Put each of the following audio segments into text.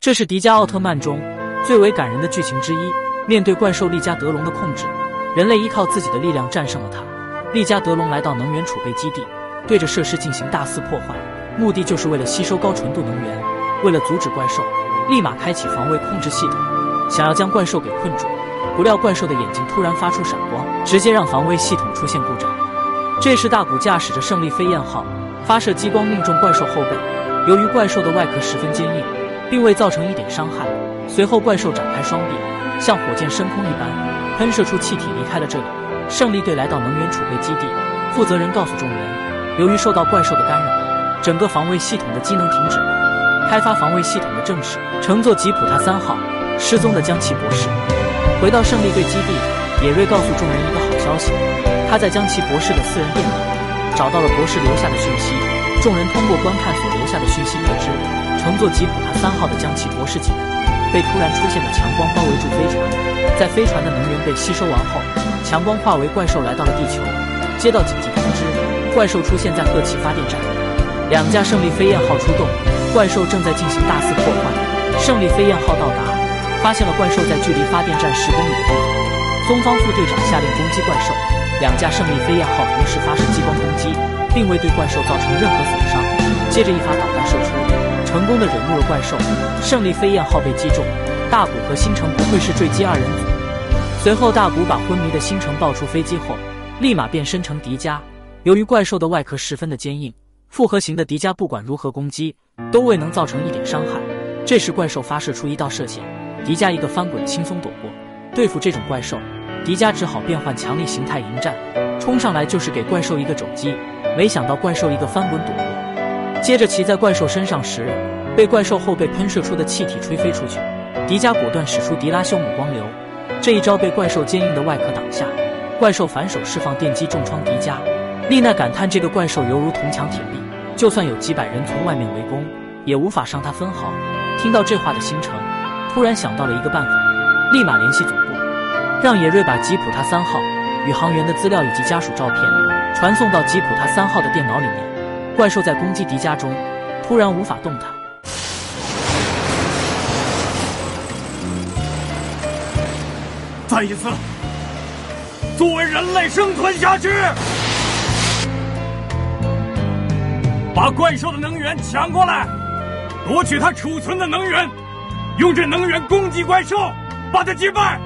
这是迪迦奥特曼中最为感人的剧情之一。面对怪兽利加德隆的控制，人类依靠自己的力量战胜了它。利加德隆来到能源储备基地，对着设施进行大肆破坏，目的就是为了吸收高纯度能源。为了阻止怪兽，立马开启防卫控制系统，想要将怪兽给困住。不料怪兽的眼睛突然发出闪光，直接让防卫系统出现故障。这时大古驾驶着胜利飞燕号发射激光命中怪兽后背，由于怪兽的外壳十分坚硬，并未造成一点伤害。随后怪兽展开双臂，像火箭升空一般喷射出气体离开了这里。胜利队来到能源储备基地，负责人告诉众人，由于受到怪兽的干扰，整个防卫系统的机能停止了。开发防卫系统的正是乘坐吉普他三号失踪的江奇博士。回到胜利队基地，野瑞告诉众人一个好消息：他在江奇博士的私人电脑找到了博士留下的讯息。众人通过观看所留下的讯息得知，乘坐吉普他三号的江奇博士几人被突然出现的强光包围住飞船。在飞船的能源被吸收完后，强光化为怪兽来到了地球。接到紧急通知，怪兽出现在鹤崎发电站，两架胜利飞燕号出动，怪兽正在进行大肆破坏。胜利飞燕号到达。发现了怪兽在距离发电站十公里的地方，东方副队长下令攻击怪兽。两架胜利飞燕号同时发射激光攻击，并未对怪兽造成任何损伤。接着一发导弹射出，成功的惹怒了怪兽。胜利飞燕号被击中，大古和星城不愧是坠机二人组。随后大古把昏迷的星城抱出飞机后，立马变身成迪迦。由于怪兽的外壳十分的坚硬，复合型的迪迦不管如何攻击，都未能造成一点伤害。这时怪兽发射出一道射线。迪迦一个翻滚，轻松躲过。对付这种怪兽，迪迦只好变换强力形态迎战，冲上来就是给怪兽一个肘击。没想到怪兽一个翻滚躲过，接着骑在怪兽身上时，被怪兽后背喷射出的气体吹飞出去。迪迦果断使出迪拉修姆光流，这一招被怪兽坚硬的外壳挡下。怪兽反手释放电击重创迪迦。丽娜感叹：这个怪兽犹如铜墙铁壁，就算有几百人从外面围攻，也无法伤他分毫。听到这话的星城。突然想到了一个办法，立马联系总部，让野瑞把吉普他三号宇航员的资料以及家属照片传送到吉普他三号的电脑里面。怪兽在攻击迪迦中，突然无法动弹。再一次，作为人类生存下去，把怪兽的能源抢过来，夺取它储存的能源。用这能源攻击怪兽，把它击败。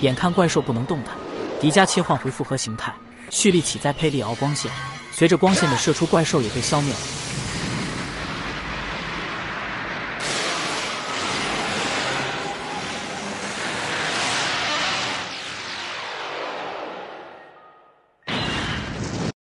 眼看怪兽不能动弹，迪迦切换回复合形态，蓄力起再佩利敖光线，随着光线的射出，怪兽也被消灭了。